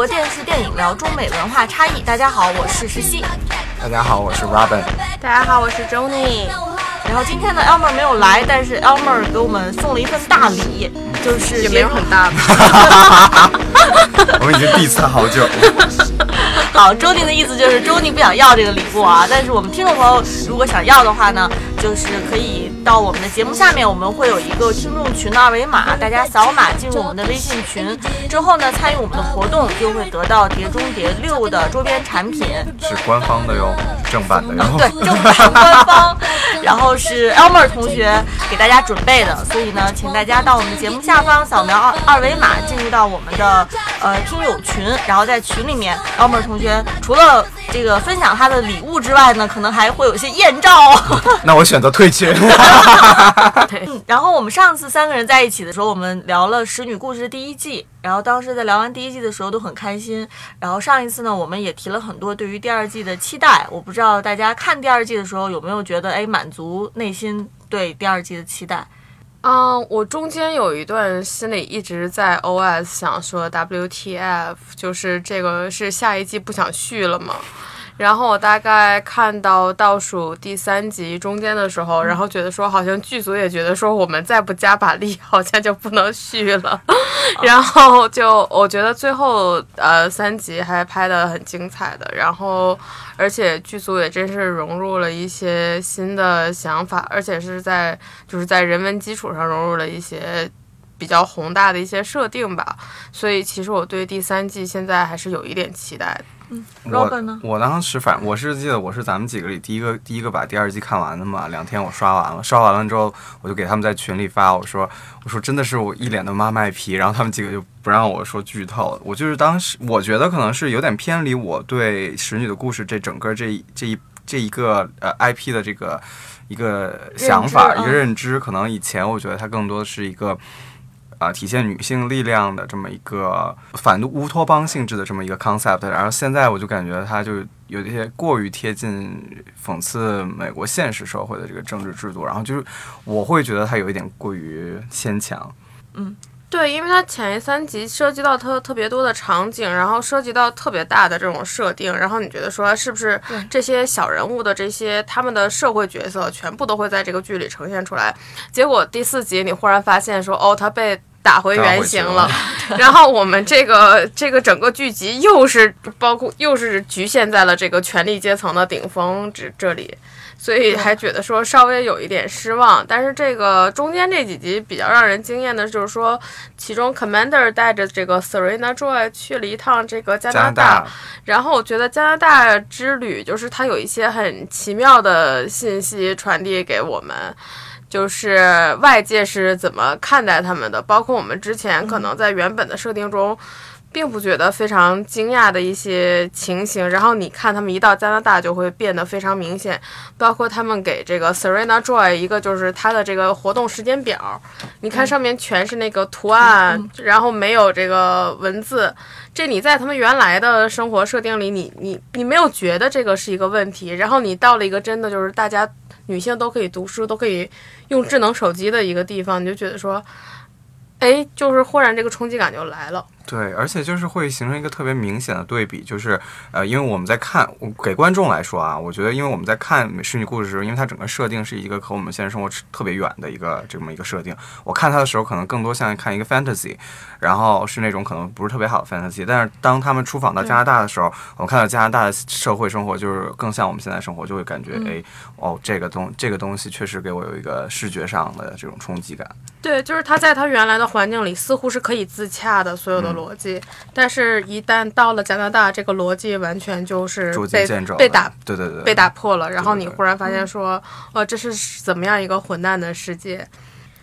国电视电影聊中美文化差异。大家好，我是石溪。大家好，我是 Robin。大家好，我是 Johnny。然后今天呢，Elmer 没有来，但是 Elmer 给我们送了一份大礼，就是也没有很大吧。我们已经闭塞好久。好，，Johnny 的意思就是 Johnny 不想要这个礼物啊，但是我们听众朋友如果想要的话呢，就是可以到我们的节目下面，我们会有一个听众群的二维码，大家扫码进入我们的微信群之后呢，参与我们的活动就会得到《碟中谍六》的周边产品，是官方的哟，正版的哟。对，正版官方，然后是 Elmer 同学给大家准备的，所以呢，请大家到我们的节目下方扫描二二维码，进入到我们的呃听友群，然后在群里面，Elmer 同学除了这个分享他的礼物之外呢，可能还会有一些艳照。那我选择退群。对，然后我们上次三个人在一起的时候，我们聊了《使女故事》第一季，然后当时在聊完第一季的时候都很开心。然后上一次呢，我们也提了很多对于第二季的期待。我不知道大家看第二季的时候有没有觉得，哎，满足内心对第二季的期待。嗯，我中间有一段心里一直在 OS 想说 WTF，就是这个是下一季不想续了吗？然后我大概看到倒数第三集中间的时候，然后觉得说好像剧组也觉得说我们再不加把力，好像就不能续了。然后就我觉得最后呃三集还拍的很精彩的，然后而且剧组也真是融入了一些新的想法，而且是在就是在人文基础上融入了一些比较宏大的一些设定吧。所以其实我对第三季现在还是有一点期待的。嗯我呢？我当时反我是记得我是咱们几个里第一个第一个把第二季看完的嘛，两天我刷完了，刷完了之后我就给他们在群里发，我说我说真的是我一脸的妈卖批，然后他们几个就不让我说剧透，我就是当时我觉得可能是有点偏离我对《使女的故事》这整个这这一这一个呃 IP 的这个一个想法一个认知，可能以前我觉得它更多的是一个。啊，体现女性力量的这么一个反乌托邦性质的这么一个 concept，然后现在我就感觉它就有一些过于贴近讽刺美国现实社会的这个政治制度，然后就是我会觉得它有一点过于牵强。嗯，对，因为它前三集涉及到特特别多的场景，然后涉及到特别大的这种设定，然后你觉得说是不是这些小人物的这些他们的社会角色全部都会在这个剧里呈现出来？结果第四集你忽然发现说，哦，他被。打回原形了，然后我们这个这个整个剧集又是包括又是局限在了这个权力阶层的顶峰这这里，所以还觉得说稍微有一点失望。但是这个中间这几集比较让人惊艳的就是说，其中 Commander 带着这个 Serena Joy 去了一趟这个加拿大，然后我觉得加拿大之旅就是它有一些很奇妙的信息传递给我们。就是外界是怎么看待他们的，包括我们之前可能在原本的设定中，并不觉得非常惊讶的一些情形，然后你看他们一到加拿大就会变得非常明显，包括他们给这个 Serena Joy 一个就是他的这个活动时间表，你看上面全是那个图案，然后没有这个文字，这你在他们原来的生活设定里，你你你没有觉得这个是一个问题，然后你到了一个真的就是大家。女性都可以读书，都可以用智能手机的一个地方，你就觉得说，哎，就是忽然这个冲击感就来了。对，而且就是会形成一个特别明显的对比，就是呃，因为我们在看给观众来说啊，我觉得因为我们在看《使女故事》的时候，因为它整个设定是一个和我们现实生活特别远的一个这么一个设定，我看它的时候可能更多像看一个 fantasy，然后是那种可能不是特别好的 fantasy。但是当他们出访到加拿大的时候，我看到加拿大的社会生活就是更像我们现在生活，就会感觉哎哦，这个东这个东西确实给我有一个视觉上的这种冲击感。对，就是他在他原来的环境里似乎是可以自洽的，所有的。逻辑，但是一旦到了加拿大，这个逻辑完全就是被被打，对对对，被打破了。然后你忽然发现说，哦，这是怎么样一个混蛋的世界？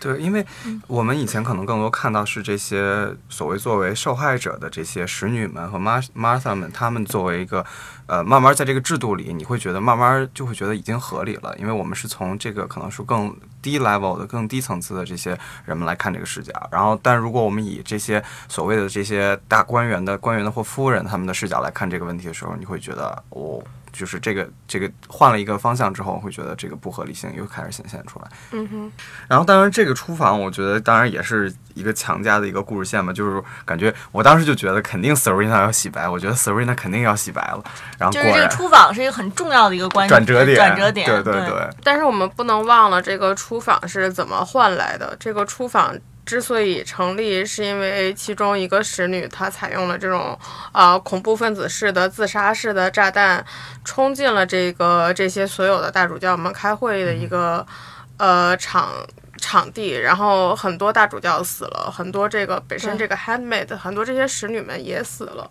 对，因为我们以前可能更多看到是这些所谓作为受害者的这些使女们和 Mar Martha 们，他们作为一个。呃，慢慢在这个制度里，你会觉得慢慢就会觉得已经合理了，因为我们是从这个可能是更低 level 的、更低层次的这些人们来看这个视角。然后，但如果我们以这些所谓的这些大官员的官员的或夫人他们的视角来看这个问题的时候，你会觉得，哦，就是这个这个换了一个方向之后，会觉得这个不合理性又开始显现出来。嗯哼。然后，当然这个出访，我觉得当然也是一个强加的一个故事线嘛，就是感觉我当时就觉得肯定 Serena 要洗白，我觉得 Serena 肯定要洗白了，然后就是这个果然出访是一个很重要的一个关转折点，转折点，对对对，但是我们不能忘了，这个出访是怎么换来的。这个出访之所以成立，是因为其中一个使女她采用了这种呃恐怖分子式的自杀式的炸弹，冲进了这个这些所有的大主教们开会的一个、呃场。场地，然后很多大主教死了，很多这个本身这个 handmaid，很多这些使女们也死了，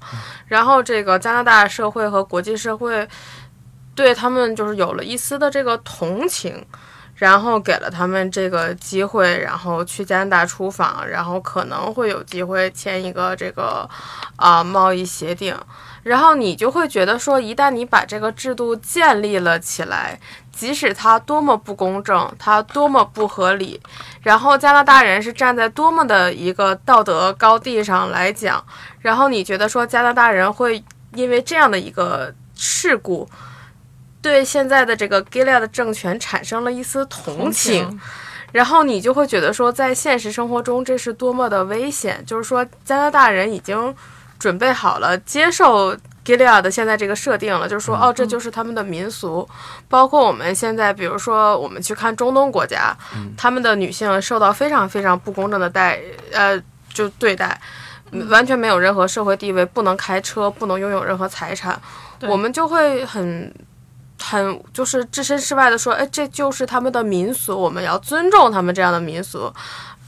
然后这个加拿大社会和国际社会对他们就是有了一丝的这个同情，然后给了他们这个机会，然后去加拿大出访，然后可能会有机会签一个这个啊、贸易协定，然后你就会觉得说，一旦你把这个制度建立了起来，即使它多么不公正，它多么不合理，然后加拿大人是站在多么的一个道德高地上来讲，然后你觉得说加拿大人会因为这样的一个事故，对现在的这个 Gilead 的政权产生了一丝同情，然后你就会觉得说，在现实生活中这是多么的危险，就是说加拿大人已经准备好了接受 Gilead 的现在这个设定了，就是说，哦，这就是他们的民俗。包括我们现在，比如说我们去看中东国家，他们的女性受到非常非常不公正的待，呃，就对待。完全没有任何社会地位，不能开车，不能拥有任何财产，我们就会很很就是置身事外的说，哎，这就是他们的民俗，我们要尊重他们这样的民俗，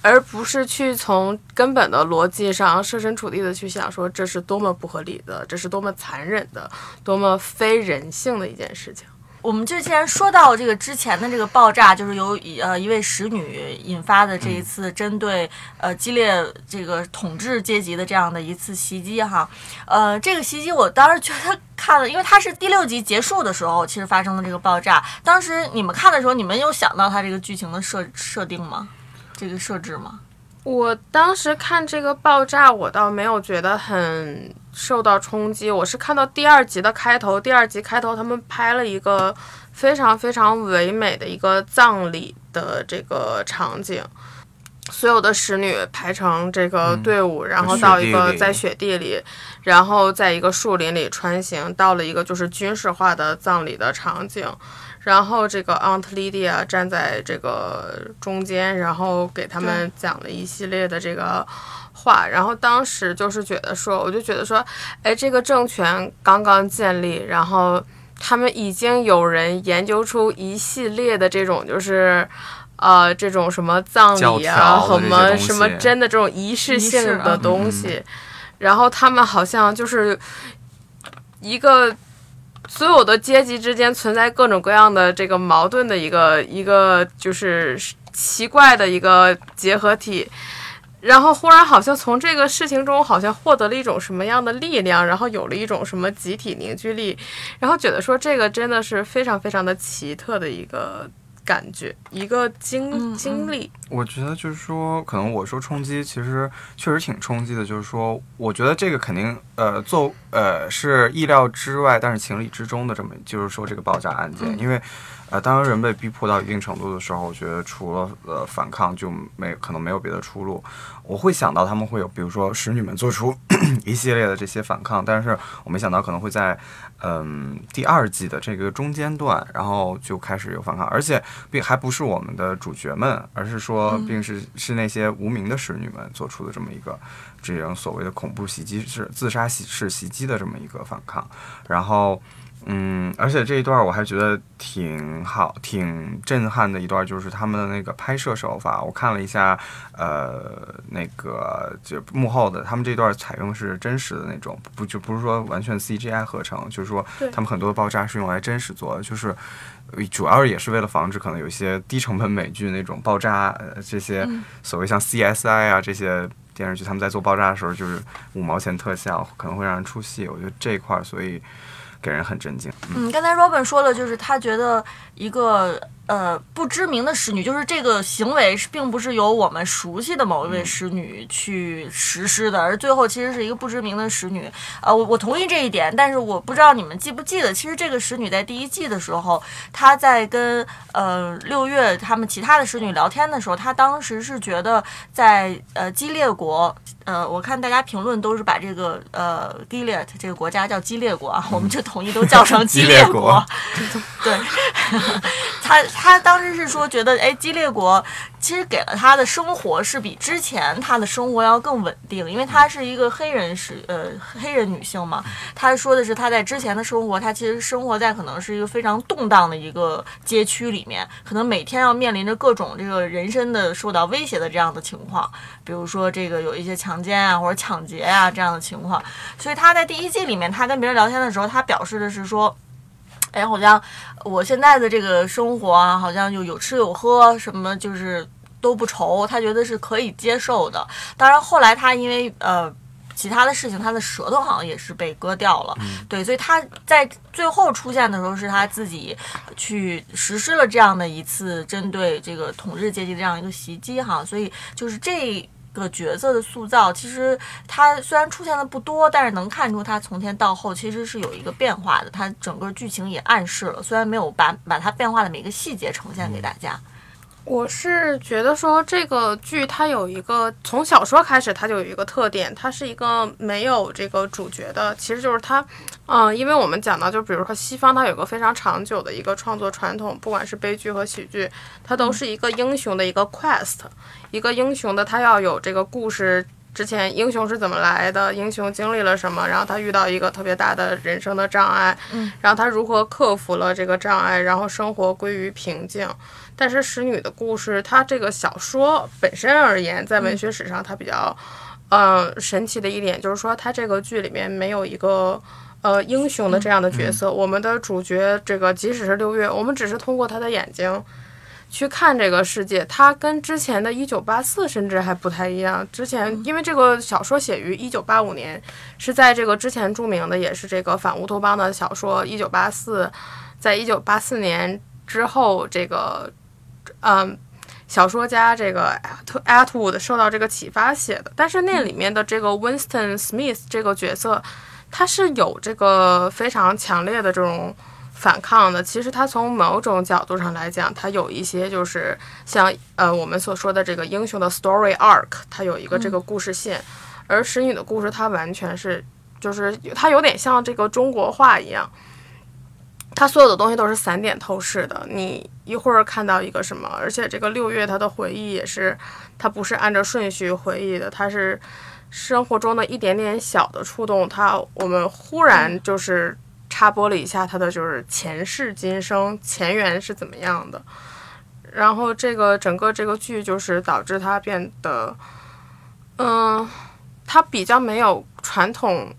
而不是去从根本的逻辑上设身处地的去想说这是多么不合理的，这是多么残忍的，多么非人性的一件事情。我们之前说到这个之前的这个爆炸，就是由呃一位使女引发的这一次针对呃激烈这个统治阶级的这样的一次袭击哈，呃这个袭击我当时觉得看了，因为它是第六集结束的时候其实发生的这个爆炸，当时你们看的时候，你们有想到它这个剧情的设设定吗？这个设置吗？我当时看这个爆炸，我倒没有觉得很受到冲击。我是看到第二集的开头，第二集开头他们拍了一个非常非常唯美的一个葬礼的这个场景，所有的使女排成这个队伍，然后到一个在雪地里，然后在一个树林里穿行，到了一个就是军事化的葬礼的场景。然后这个 Aunt Lydia 站在这个中间，然后给他们讲了一系列的这个话。然后当时就是觉得说，我就觉得说，哎，这个政权刚刚建立，然后他们已经有人研究出一系列的这种就是。呃，这种什么葬礼啊，什么什么真的这种仪式性的啊东西，然后他们好像就是一个所有的阶级之间存在各种各样的这个矛盾的一个一个就是奇怪的一个结合体。然后忽然好像从这个事情中好像获得了一种什么样的力量，然后有了一种什么集体凝聚力，然后觉得说这个真的是非常非常的奇特的一个感觉，一个经嗯经历。我觉得就是说，可能我说冲击，其实确实挺冲击的。就是说，我觉得这个肯定，呃，做呃是意料之外，但是情理之中的这么，就是说这个爆炸案件，因为。呃，当人被逼迫到一定程度的时候，我觉得除了呃反抗，就没可能没有别的出路。我会想到他们会有，比如说使女们做出 一系列的这些反抗，但是我没想到可能会在嗯第二季的这个中间段，然后就开始有反抗，而且并还不是我们的主角们，而是说并是是那些无名的使女们做出的这么一个这种所谓的恐怖袭击式自杀袭式袭击的这么一个反抗，然后。嗯，而且这一段我还觉得挺好、挺震撼的一段，就是他们的那个拍摄手法。我看了一下，呃，那个就幕后的，他们这段采用是真实的那种，不就不是说完全 CGI 合成，就是说他们很多的爆炸是用来真实做的，就是呃主要也是为了防止可能有一些低成本美剧那种爆炸，呃，这些所谓像 CSI 啊这些。电视剧他们在做爆炸的时候，就是五毛钱特效，可能会让人出戏。我觉得这一块儿，所以给人很震惊。嗯，刚才 Robin 说了，就是他觉得一个呃不知名的使女，就是这个行为是并不是由我们熟悉的某一位使女去实施的，而最后其实是一个不知名的使女。呃，我我同意这一点，但是我不知道你们记不记得，其实这个使女在第一季的时候，她在跟呃六月他们其他的使女聊天的时候，她当时是觉得在呃激烈国。呃，我看大家评论都是把这个呃 Gilead 这个国家叫激烈国啊，我们就统一都叫成基列基列国 对，他他当时是说觉得，哎，基列国其实给了他的生活是比之前他的生活要更稳定，因为她是一个黑人是呃黑人女性嘛。她说的是她在之前的生活，她其实生活在可能是一个非常动荡的一个街区里面，可能每天要面临着各种这个人身的受到威胁的这样的情况，比如说这个有一些强奸啊或者抢劫啊这样的情况。所以她在第一季里面，她跟别人聊天的时候，她表示的是说。哎，好像我现在的这个生活啊，好像就有吃有喝，什么就是都不愁，他觉得是可以接受的。当然，后来他因为呃其他的事情，他的舌头好像也是被割掉了，对，所以他在最后出现的时候，是他自己去实施了这样的一次针对这个统治阶级的这样一个袭击哈，所以就是这。个角色的塑造，其实他虽然出现的不多，但是能看出他从前到后其实是有一个变化的。他整个剧情也暗示了，虽然没有把把他变化的每个细节呈现给大家。我是觉得说这个剧它有一个从小说开始它就有一个特点，它是一个没有这个主角的，其实就是它，嗯，因为我们讲到就比如说西方它有个非常长久的一个创作传统，不管是悲剧和喜剧，它都是一个英雄的一个 quest，一个英雄的他要有这个故事。之前英雄是怎么来的？英雄经历了什么？然后他遇到一个特别大的人生的障碍，嗯，然后他如何克服了这个障碍，然后生活归于平静。但是使女的故事，它这个小说本身而言，在文学史上它比较，呃，神奇的一点就是说，它这个剧里面没有一个呃英雄的这样的角色。我们的主角这个即使是六月，我们只是通过他的眼睛。去看这个世界，它跟之前的《一九八四》甚至还不太一样。之前因为这个小说写于一九八五年，是在这个之前著名的也是这个反乌托邦的小说《一九八四》，在一九八四年之后，这个嗯，小说家这个 Atwood 受到这个启发写的。但是那里面的这个 Winston Smith 这个角色，他是有这个非常强烈的这种。反抗的，其实他从某种角度上来讲，他有一些就是像呃我们所说的这个英雄的 story arc，它有一个这个故事线，而使女的故事它完全是就是它有点像这个中国画一样，它所有的东西都是散点透视的，你一会儿看到一个什么，而且这个六月他的回忆也是，它不是按照顺序回忆的，它是生活中的一点点小的触动，它我们忽然就是。插播了一下他的就是前世今生前缘是怎么样的，然后这个整个这个剧就是导致他变得，嗯，他比较没有传统，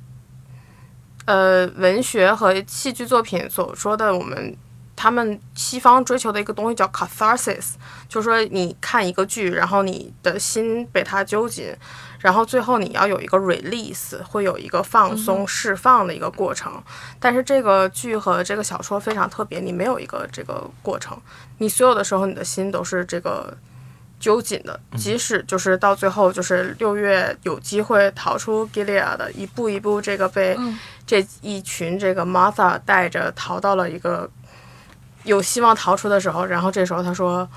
呃，文学和戏剧作品所说的我们他们西方追求的一个东西叫 catharsis，就是说你看一个剧，然后你的心被它揪紧。然后最后你要有一个 release，会有一个放松释放的一个过程。但是这个剧和这个小说非常特别，你没有一个这个过程，你所有的时候你的心都是这个揪紧的。即使就是到最后，就是六月有机会逃出 Gilead 的，一步一步这个被这一群这个 Martha 带着逃到了一个有希望逃出的时候，然后这时候他说。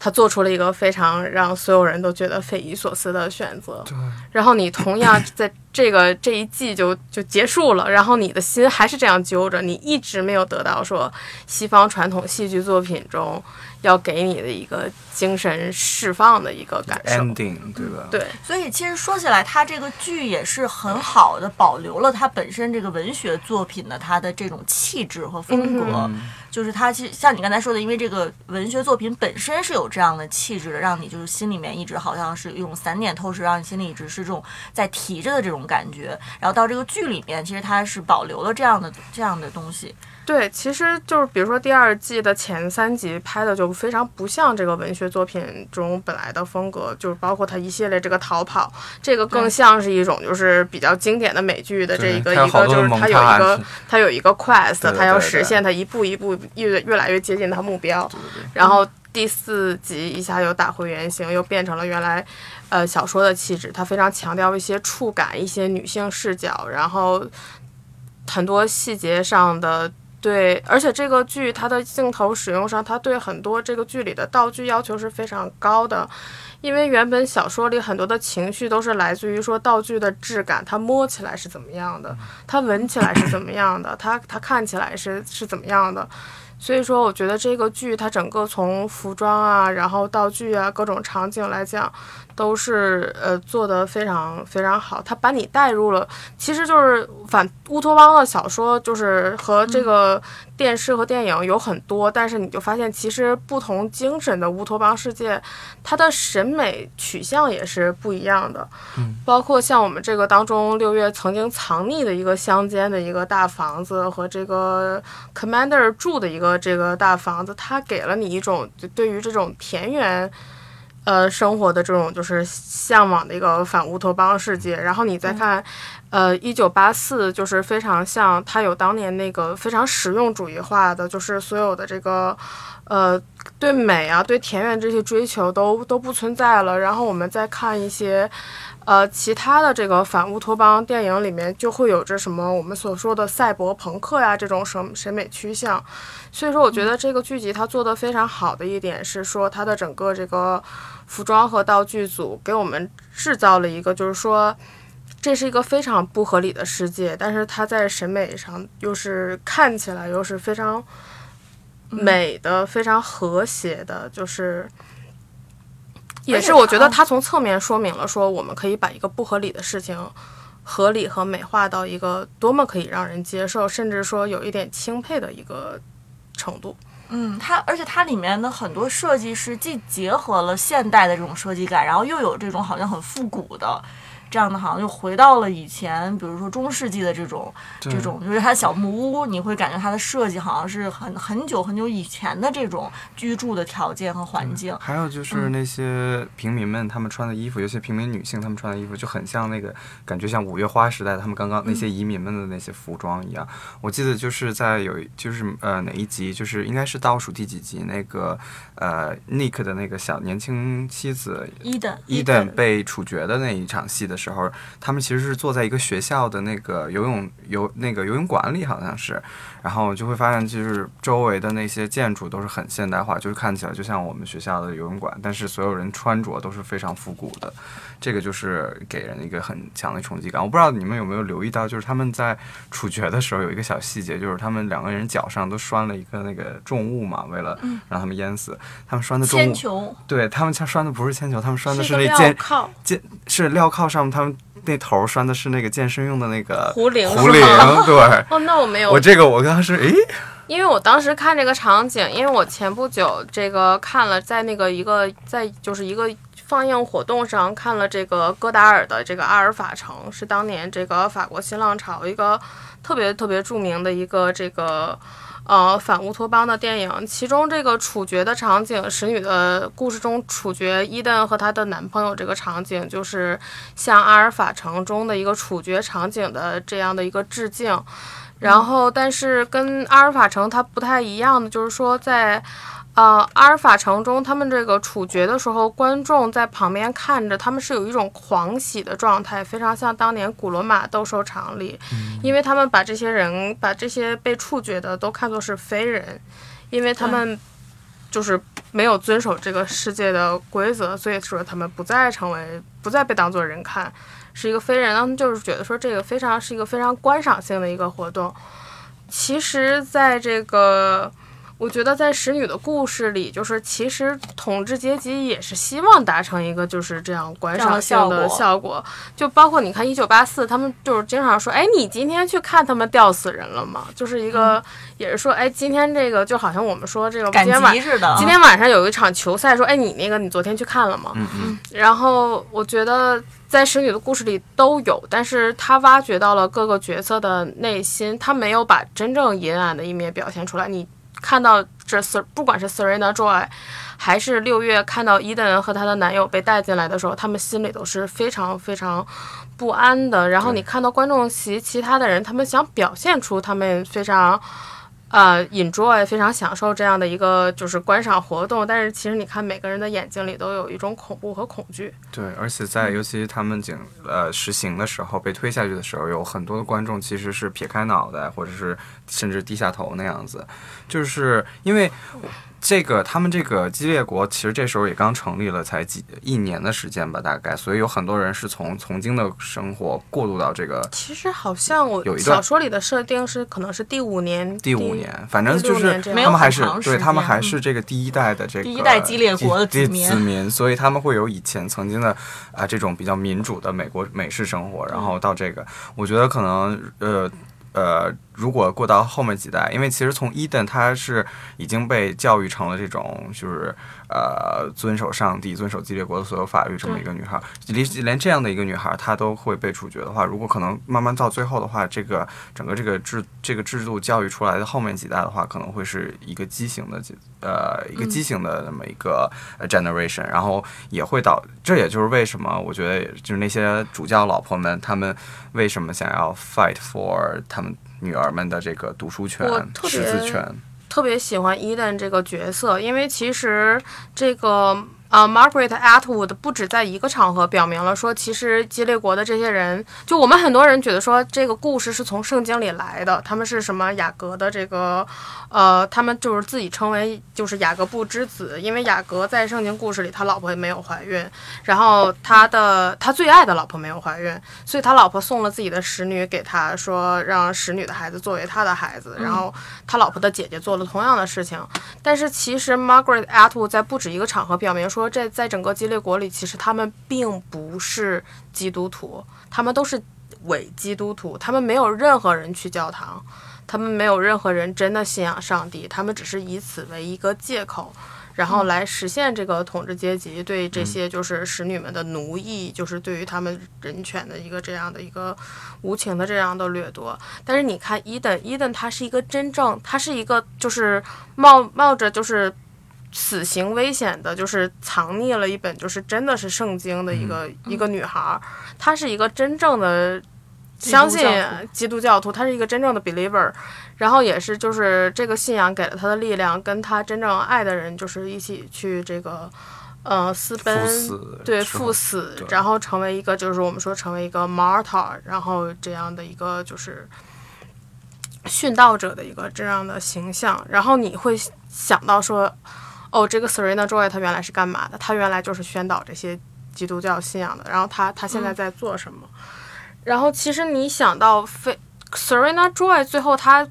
他做出了一个非常让所有人都觉得匪夷所思的选择，然后你同样在这个这一季就就结束了，然后你的心还是这样揪着，你一直没有得到说西方传统戏剧作品中要给你的一个精神释放的一个感受，ending 对吧？对，所以其实说起来，他这个剧也是很好的保留了他本身这个文学作品的他的这种气质和风格。就是它其实像你刚才说的，因为这个文学作品本身是有这样的气质的，让你就是心里面一直好像是用散点透视，让你心里一直是这种在提着的这种感觉，然后到这个剧里面，其实它是保留了这样的这样的东西。对，其实就是比如说第二季的前三集拍的就非常不像这个文学作品中本来的风格，就是包括它一系列这个逃跑，这个更像是一种就是比较经典的美剧的这一个一个就是它有一个它有一个 quest，它要实现它一步一步越越来越接近它目标，然后第四集一下又打回原形，又变成了原来呃小说的气质，它非常强调一些触感，一些女性视角，然后很多细节上的。对，而且这个剧它的镜头使用上，它对很多这个剧里的道具要求是非常高的，因为原本小说里很多的情绪都是来自于说道具的质感，它摸起来是怎么样的，它闻起来是怎么样的，它它看起来是是怎么样的，所以说我觉得这个剧它整个从服装啊，然后道具啊，各种场景来讲。都是呃做的非常非常好，他把你带入了，其实就是反乌托邦的小说，就是和这个电视和电影有很多，但是你就发现其实不同精神的乌托邦世界，它的审美取向也是不一样的。嗯，包括像我们这个当中六月曾经藏匿的一个乡间的一个大房子和这个 Commander 住的一个这个大房子，它给了你一种对于这种田园。呃，生活的这种就是向往的一个反乌托邦世界，然后你再看，呃，一九八四就是非常像，它有当年那个非常实用主义化的，就是所有的这个，呃，对美啊，对田园这些追求都都不存在了。然后我们再看一些，呃，其他的这个反乌托邦电影里面，就会有着什么我们所说的赛博朋克呀这种审审美趋向。所以说，我觉得这个剧集它做的非常好的一点是说，它的整个这个。服装和道具组给我们制造了一个，就是说，这是一个非常不合理的世界，但是它在审美上又是看起来又是非常美的、非常和谐的，就是也是我觉得它从侧面说明了说，我们可以把一个不合理的事情合理和美化到一个多么可以让人接受，甚至说有一点钦佩的一个程度。嗯，它而且它里面的很多设计是既结合了现代的这种设计感，然后又有这种好像很复古的。这样的好像又回到了以前，比如说中世纪的这种这种，就是它小木屋，你会感觉它的设计好像是很很久很久以前的这种居住的条件和环境。还有就是那些平民们，他们穿的衣服，有些平民女性她们穿的衣服就很像那个感觉像五月花时代他们刚刚那些移民们的那些服装一样。我记得就是在有就是呃哪一集，就是应该是倒数第几集，那个呃 Nick 的那个小年轻妻子伊登伊登被处决的那一场戏的。时候，他们其实是坐在一个学校的那个游泳游那个游泳馆里，好像是，然后就会发现，就是周围的那些建筑都是很现代化，就是看起来就像我们学校的游泳馆，但是所有人穿着都是非常复古的。这个就是给人一个很强的冲击感。我不知道你们有没有留意到，就是他们在处决的时候有一个小细节，就是他们两个人脚上都拴了一个那个重物嘛，为了让他们淹死。他们拴的重物，对他们像拴的不是铅球，他们拴的是那健健是镣铐上，他们那头拴的是那个健身用的那个壶铃。壶铃，对。哦，那我没有。我这个我当时诶，因为我当时看这个场景，因为我前不久这个看了在那个一个在就是一个。放映活动上看了这个戈达尔的这个《阿尔法城》，是当年这个法国新浪潮一个特别特别著名的一个这个呃反乌托邦的电影。其中这个处决的场景，使女的故事中处决伊登和她的男朋友这个场景，就是向《阿尔法城》中的一个处决场景的这样的一个致敬。然后，但是跟《阿尔法城》它不太一样的，就是说在。呃，阿尔法城中，他们这个处决的时候，观众在旁边看着，他们是有一种狂喜的状态，非常像当年古罗马斗兽场里，因为他们把这些人，把这些被处决的都看作是非人，因为他们就是没有遵守这个世界的规则，所以说他们不再成为，不再被当做人看，是一个非人，他们就是觉得说这个非常是一个非常观赏性的一个活动。其实，在这个。我觉得在使女的故事里，就是其实统治阶级也是希望达成一个就是这样观赏性的效果，就包括你看一九八四，他们就是经常说，哎，你今天去看他们吊死人了吗？就是一个也是说，哎，今天这个就好像我们说这个今天晚似的，今天晚上有一场球赛，说，哎，你那个你昨天去看了吗？嗯嗯。然后我觉得在使女的故事里都有，但是他挖掘到了各个角色的内心，他没有把真正阴暗的一面表现出来，你。看到这 Ser 不管是 Serena Joy，还是六月看到伊登和她的男友被带进来的时候，他们心里都是非常非常不安的。然后你看到观众席其他的人，他们想表现出他们非常。呃，enjoy 非常享受这样的一个就是观赏活动，但是其实你看每个人的眼睛里都有一种恐怖和恐惧。对，而且在尤其他们警呃实行的时候被推下去的时候，有很多的观众其实是撇开脑袋，或者是甚至低下头那样子，就是因为。这个他们这个激烈国其实这时候也刚成立了，才几一年的时间吧，大概，所以有很多人是从曾经的生活过渡到这个。其实好像我有一小说里的设定是可能是第五年。第五年，反正就是他们还是对他们还是这个第一代的这个第一代激烈国的 子民，所以他们会有以前曾经的啊这种比较民主的美国美式生活，然后到这个，我觉得可能呃。呃，如果过到后面几代，因为其实从伊顿，她是已经被教育成了这种，就是。呃，遵守上帝、遵守激烈国的所有法律，这么一个女孩，连连这样的一个女孩，她都会被处决的话，如果可能慢慢到最后的话，这个整个这个制这个制度教育出来的后面几代的话，可能会是一个畸形的呃一个畸形的那么一个 generation，然后也会导，这也就是为什么我觉得就是那些主教老婆们，他们为什么想要 fight for 他们女儿们的这个读书权、识字权。特别喜欢伊登这个角色，因为其实这个。啊，Margaret Atwood 不止在一个场合表明了说，其实激烈国的这些人，就我们很多人觉得说这个故事是从圣经里来的，他们是什么雅各的这个，呃，他们就是自己称为就是雅各布之子，因为雅各在圣经故事里他老婆也没有怀孕，然后他的他最爱的老婆没有怀孕，所以他老婆送了自己的使女给他说，让使女的孩子作为他的孩子，然后他老婆的姐姐做了同样的事情，但是其实 Margaret Atwood 在不止一个场合表明说。说这在整个激烈国里，其实他们并不是基督徒，他们都是伪基督徒，他们没有任何人去教堂，他们没有任何人真的信仰上帝，他们只是以此为一个借口，然后来实现这个统治阶级对这些就是使女们的奴役，就是对于他们人权的一个这样的一个无情的这样的掠夺。但是你看伊登，伊登他是一个真正，他是一个就是冒冒着就是。死刑危险的，就是藏匿了一本，就是真的是圣经的一个一个女孩，她是一个真正的相信基督教徒，她是一个真正的 believer，然后也是就是这个信仰给了她的力量，跟她真正爱的人就是一起去这个呃私奔，对赴死，然后成为一个就是我们说成为一个 martyr，然后这样的一个就是殉道者的一个这样的形象，然后你会想到说。哦，这个 Serena Joy 她原来是干嘛的？她原来就是宣导这些基督教信仰的。然后她她现在在做什么？然后其实你想到非 Serena Joy 最后她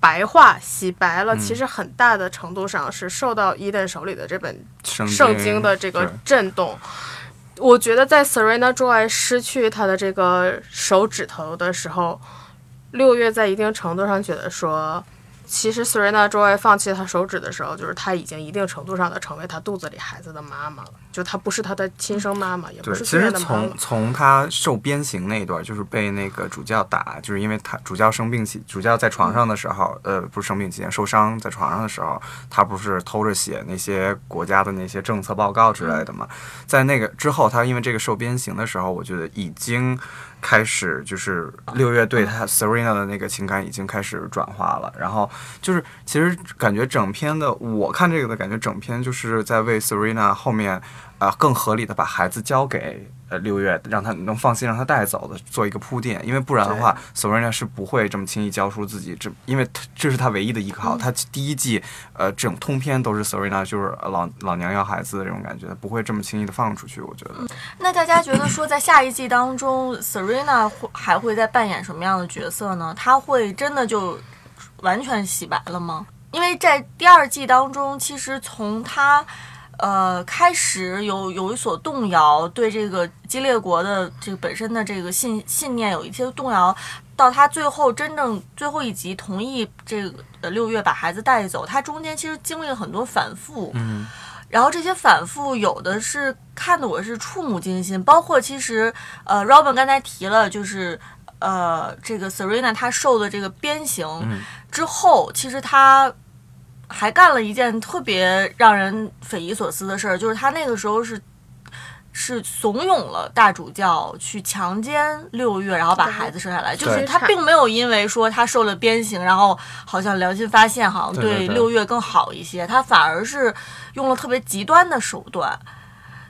白化洗白了，其实很大的程度上是受到伊登手里的这本圣经的这个震动。我觉得在 Serena Joy 失去她的这个手指头的时候，六月在一定程度上觉得说。其实，Serena Joy 放弃他手指的时候，就是他已经一定程度上的成为他肚子里孩子的妈妈了。就他不是他的亲生妈妈，也不是其实从从他受鞭刑那一段，就是被那个主教打，就是因为他主教生病期，主教在床上的时候，呃，不是生病期间受伤在床上的时候，他不是偷着写那些国家的那些政策报告之类的嘛？在那个之后，他因为这个受鞭刑的时候，我觉得已经。开始就是六月对他 Serena 的那个情感已经开始转化了，然后就是其实感觉整篇的我看这个的感觉，整篇就是在为 Serena 后面啊更合理的把孩子交给。呃，六月让他能放心让他带走的，做一个铺垫，因为不然的话，Serena 是不会这么轻易交出自己，这因为这是他唯一的依靠。他第一季，呃，这种通篇都是 Serena 就是老老娘要孩子的这种感觉，不会这么轻易的放出去。我觉得。那大家觉得说，在下一季当中，Serena 会还会再扮演什么样的角色呢？他会真的就完全洗白了吗？因为在第二季当中，其实从他呃开始有有一所动摇，对这个激烈国的这个本身的这个信信念有一些动摇，到他最后真正最后一集同意这个呃六月把孩子带走，他中间其实经历了很多反复。嗯然后这些反复有的是看的我是触目惊心，包括其实呃，Robin 刚才提了，就是呃，这个 Serena 她受的这个鞭刑嗯之后，其实她还干了一件特别让人匪夷所思的事儿，就是他那个时候是。是怂恿了大主教去强奸六月，然后把孩子生下来。就是他并没有因为说他受了鞭刑，然后好像良心发现，好像对六月更好一些。他反而是用了特别极端的手段，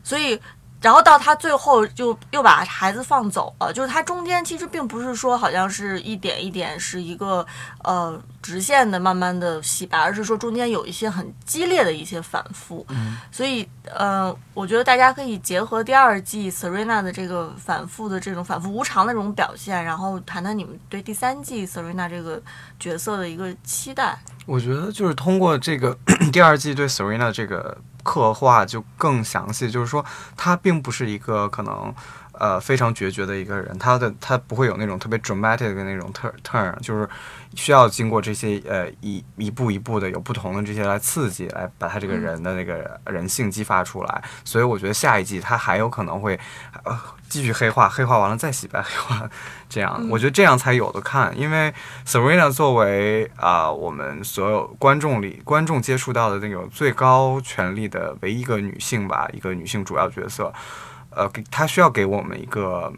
所以，然后到他最后就又把孩子放走了。就是他中间其实并不是说好像是一点一点是一个呃直线的慢慢的洗白，而是说中间有一些很激烈的一些反复。嗯所以呃，我觉得大家可以结合第二季 Serena 的这个反复的这种反复无常的这种表现，然后谈谈你们对第三季 Serena 这个角色的一个期待。我觉得就是通过这个 第二季对 Serena 这个刻画就更详细，就是说它并不是一个可能呃非常决绝的一个人，他的他不会有那种特别 dramatic 的那种 turn turn，就是需要经过这些呃一一步一步的有不同的这些来刺激，来把他这个人的那个人性激发出来。所以我觉得下一季他还有可能会呃继续黑化，黑化完了再洗白 黑化，这样、我觉得这样才有的看。因为 Serena 作为啊、我们所有观众里观众接触到的那种最高权力的唯一一个女性吧，一个女性主要角色，呃，给他需要给我们一个。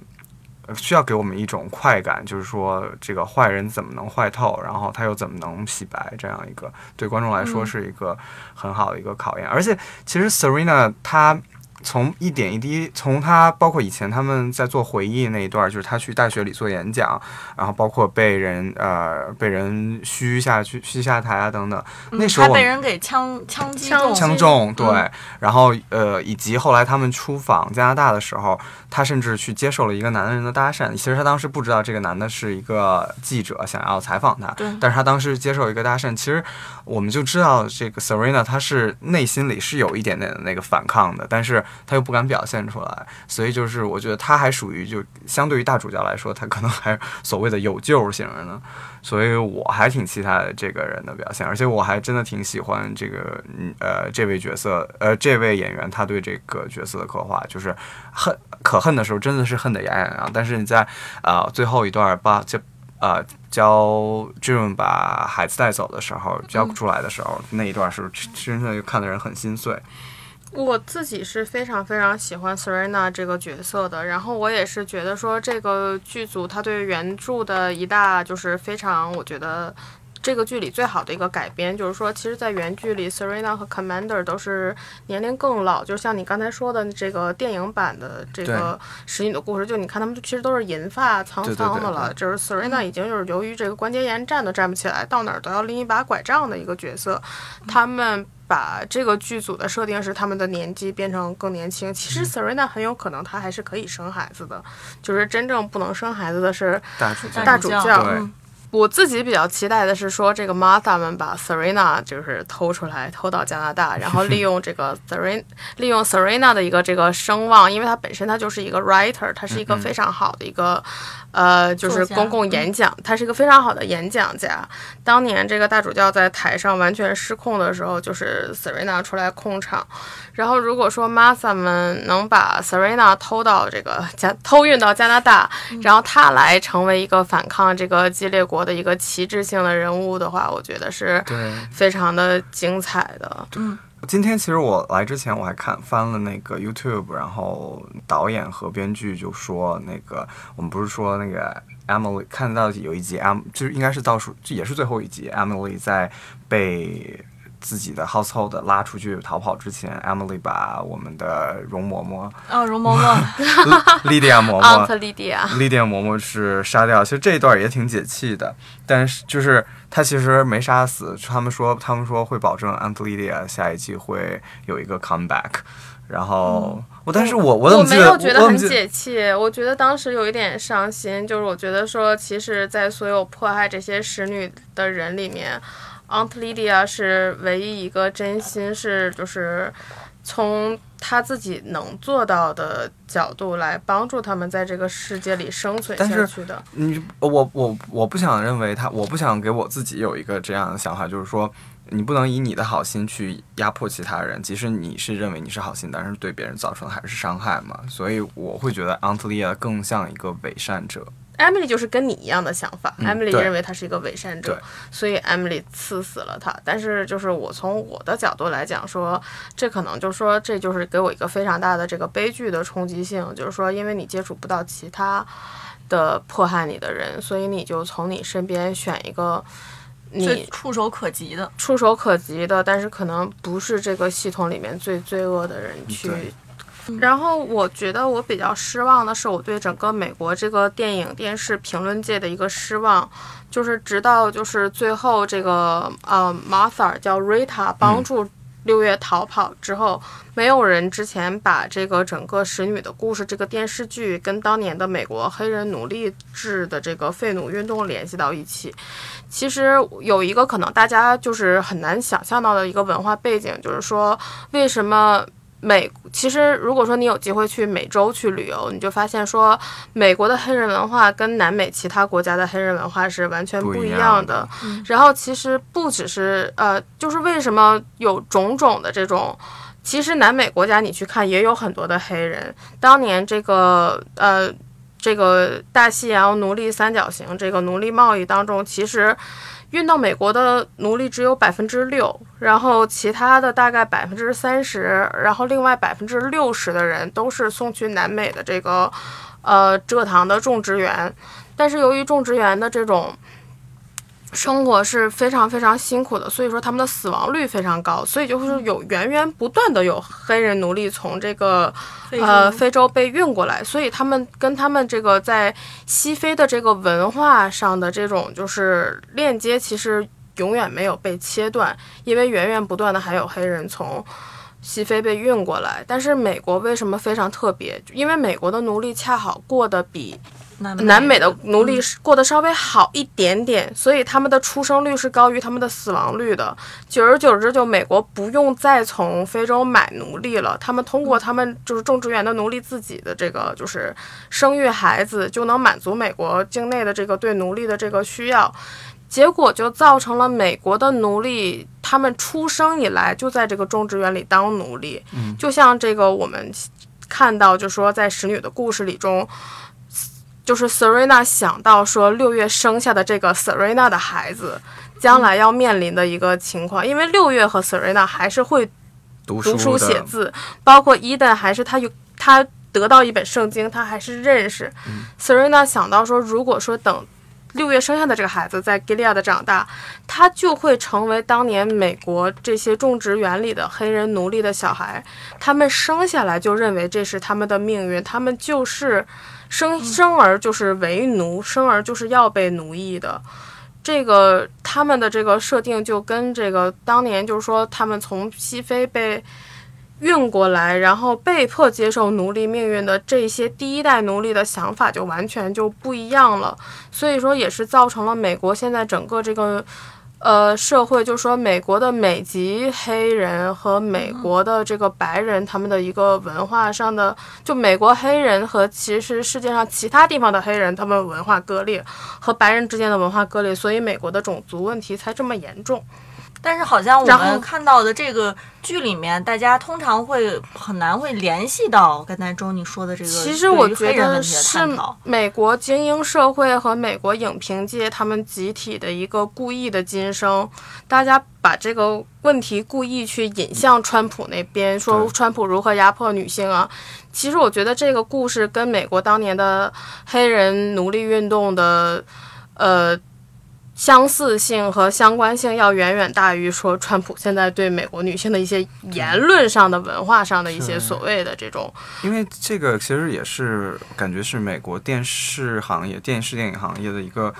呃需要给我们一种快感，就是说这个坏人怎么能坏透，然后他又怎么能洗白，这样一个对观众来说嗯是一个很好的一个考验。而且其实 Serena 她从一点一滴，从他包括以前他们在做回忆那一段，就是他去大学里做演讲，然后包括被人呃被人嘘下去、嘘下台啊等等，那时候他被人给枪枪击中，枪中，对，嗯。然后呃，以及后来他们出访加拿大的时候，他甚至去接受了一个男人的搭讪。其实他当时不知道这个男的是一个记者，想要采访他，对。但是他当时接受一个搭讪，其实我们就知道这个 Serena 她是内心里是有一点点的那个反抗的，但是她又不敢表现出来，所以就是我觉得他还属于就相对于大主教来说，他可能还是所谓的有救型的呢。所以我还挺期待这个人的表现，而且我还真的挺喜欢这个嗯呃这位角色呃这位演员他对这个角色的刻画，就是恨可恨的时候真的是恨得牙痒痒，但是你在呃最后一段把就呃教 June 把孩子带走的时候，教出来的时候、那一段是真的看的人很心碎。我自己是非常非常喜欢 Serena 这个角色的，然后我也是觉得说这个剧组他对原著的一大就是非常，我觉得这个剧里最好的一个改编，就是说其实，在原剧里 Serena 和 Commander 都是年龄更老，就像你刚才说的这个电影版的这个使女的故事，就你看他们其实都是银发苍苍的了，对就是 Serena 已经就是由于这个关节炎站都站不起来，到哪儿都要拎一把拐杖的一个角色，他们。把这个剧组的设定是他们的年纪变成更年轻，其实 Serena 很有可能她还是可以生孩子的，就是真正不能生孩子的是大主教，大主教对嗯我自己比较期待的是说，这个 Martha 们把 Serena 就是偷出来，偷到加拿大，然后利用这个 Serena 利用 Serena 的一个这个声望，因为她本身她就是一个 writer，她是一个非常好的一个。呃，就是公共演讲，他是一个非常好的演讲家。当年这个大主教在台上完全失控的时候，就是 Serena 出来控场。然后如果说 Martha 们能把 Serena 偷到这个加偷运到加拿大，然后他来成为一个反抗这个激烈国的一个旗帜性的人物的话，我觉得是。非常的精彩的。今天其实我来之前我还看翻了那个 YouTube，然后导演和编剧就说那个我们不是说那个 Emily 看到有一集 Em 就是应该是倒数，这也是最后一集 Emily 在被自己的 household 拉出去逃跑之前，Emily 把我们的容嬷嬷啊，容嬷嬷，莉迪亚嬷嬷莉迪亚，莉迪亚嬷嬷是杀掉，其实这一段也挺解气的，但是就是他其实没杀死，他们说他们说会保证安特莉迪亚下一季会有一个 comeback，然后我，但是我我我没有觉得很解气，我觉得当时有一点伤心，就是我觉得说，其实，在所有迫害这些使女的人里面，Aunt Lydia 是唯一一个真心是就是从他自己能做到的角度来帮助他们在这个世界里生存下去的。你我我我不想认为他，我不想给我自己有一个这样的想法，就是说你不能以你的好心去压迫其他人，即使你是认为你是好心，但是对别人造成的还是伤害嘛。所以我会觉得 Aunt Lydia 更像一个伪善者。Emily 就是跟你一样的想法、嗯 e m i l y 认为他是一个伪善者，所以 Emily 刺死了他。但是就是我从我的角度来讲说，这可能就是说这就是给我一个非常大的这个悲剧的冲击性，就是说因为你接触不到其他的迫害你的人，所以你就从你身边选一个你触手可及的。触手可及的，但是可能不是这个系统里面最罪恶的人去对然后我觉得我比较失望的是，我对整个美国这个电影电视评论界的一个失望，就是直到就是最后这个呃 Martha 叫 Rita 帮助六月逃跑之后，没有人之前把这个整个使女的故事这个电视剧跟当年的美国黑人奴隶制的这个废奴运动联系到一起。其实有一个可能大家就是很难想象到的一个文化背景，就是说为什么。美其实，如果说你有机会去美洲去旅游，你就发现说，美国的黑人文化跟南美其他国家的黑人文化是完全不一样的。然后，其实不只是呃，就是为什么有种种的这种，其实南美国家你去看也有很多的黑人。当年这个呃，这个大西洋奴隶三角形这个奴隶贸易当中，其实。运到美国的奴隶只有百分之六，然后其他的大概百分之三十，然后另外百分之六十的人都是送去南美的这个呃蔗糖的种植园，但是由于种植园的这种生活是非常非常辛苦的，所以说他们的死亡率非常高，所以就是有源源不断的有黑人奴隶从这个呃非洲被运过来，所以他们跟他们这个在西非的这个文化上的这种就是链接，其实永远没有被切断，因为源源不断的还有黑人从。西非被运过来，但是美国为什么非常特别？因为美国的奴隶恰好过得比南南美的奴隶是过得稍微好一点点，所以他们的出生率是高于他们的死亡率的。久而久之，就美国不用再从非洲买奴隶了，他们通过他们就是种植园的奴隶自己的这个就是生育孩子，就能满足美国境内的这个对奴隶的这个需要。结果就造成了美国的奴隶，他们出生以来就在这个种植园里当奴隶，就像这个我们看到，就说在使女的故事里中，就是 Serena 想到说六月生下的这个 Serena 的孩子，将来要面临的一个情况，因为六月和 Serena 还是会读读书写字，包括伊登还是他有他得到一本圣经，他还是认识。Serena 想到说，如果说等六月生下的这个孩子在 Gilead 长大，他就会成为当年美国这些种植园里的黑人奴隶的小孩，他们生下来就认为这是他们的命运，他们就是生生而就是为奴，生而就是要被奴役的。这个他们的这个设定就跟这个当年就是说他们从西非被运过来，然后被迫接受奴隶命运的这些第一代奴隶的想法就完全就不一样了。所以说也是造成了美国现在整个这个。呃，社会就说美国的美籍黑人和美国的这个白人，他们的一个文化上的，就美国黑人和其实世界上其他地方的黑人，他们文化割裂，和白人之间的文化割裂，所以美国的种族问题才这么严重。但是好像我们看到的这个剧里面，大家通常会很难会联系到刚才周你说的这个其实我觉得是。美国精英社会和美国影评界他们集体的一个故意的今生，大家把这个问题故意去引向川普那边，说川普如何压迫女性啊。其实我觉得这个故事跟美国当年的黑人奴隶运动的，呃。相似性和相关性要远远大于说川普现在对美国女性的一些言论上的、文化上的一些所谓的这种因为这个其实也是感觉是美国电视行业、电视电影行业的一个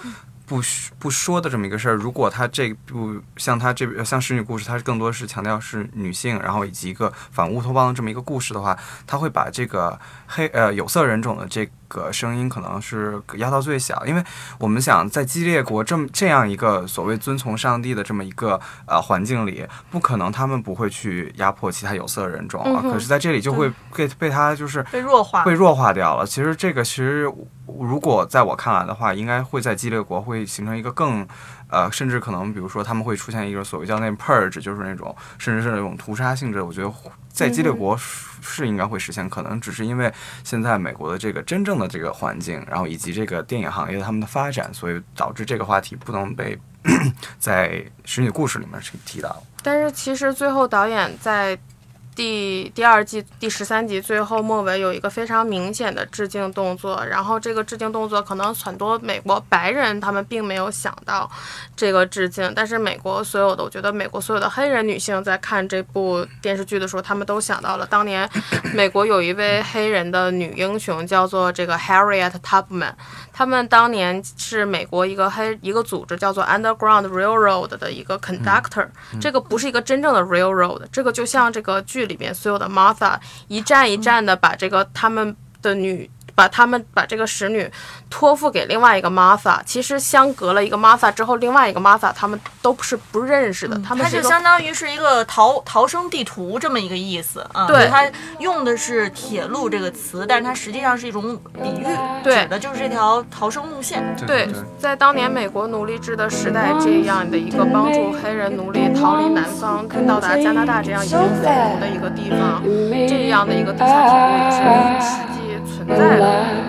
不不说的这么一个事儿。如果他这部像他这像《使女故事》，它更多是强调是女性，然后以及一个反乌托邦的这么一个故事的话，他会把这个黑呃有色人种的这个声音可能是压到最小，因为我们想在激烈国这么这样一个所谓遵从上帝的这么一个呃环境里，不可能他们不会去压迫其他有色人种啊。可是在这里就会被被他就是被弱化，被弱化掉了。其实这个其实如果在我看来的话，应该会在激烈国会形成一个更。呃，甚至可能，比如说，他们会出现一个所谓叫那 purge，就是那种，甚至是那种屠杀性质。我觉得在激烈国是应该会实现，可能只是因为现在美国的这个真正的这个环境，然后以及这个电影行业他们的发展，所以导致这个话题不能被 在实际故事里面去提到。但是其实最后导演在。第第二季第十三集最后末尾有一个非常明显的致敬动作，然后这个致敬动作可能很多美国白人他们并没有想到这个致敬，但是美国所有的我觉得美国所有的黑人女性在看这部电视剧的时候，他们都想到了当年美国有一位黑人的女英雄叫做这个 Harriet Tubman。他们当年是美国一个黑一个组织叫做 Underground Railroad 的一个 conductor，这个不是一个真正的 railroad，这个就像这个剧里面所有的 Martha 一站一站的把这个他们的女。把他们把这个使女托付给另外一个 Martha，其实相隔了一个 Martha 之后，另外一个 Martha 他们都是不认识的。他们就相当于是一个逃逃生地图这么一个意思啊。对，它用的是铁路这个词，但是它实际上是一种比喻，指的就是这条逃生路线。对，在当年美国奴隶制的时代，这样的一个帮助黑人奴隶逃离南方，到达加拿大这样已经废奴的一个地方，这样的一个地下铁路也是实际。存在的，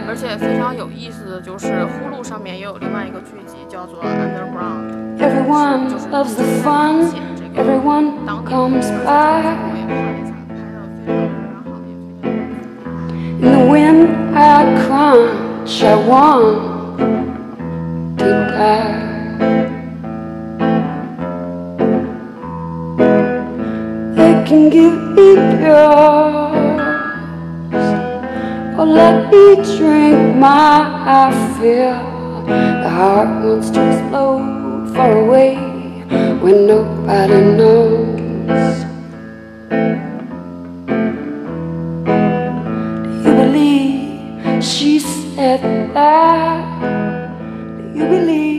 而且非常有意思的就是，呼噜上面也有另外一个剧集叫做《Underground》，就是当年的拍的。Or let me drink my fill. The heart wants to explode far away when nobody knows. Do you believe she said that? Do you believe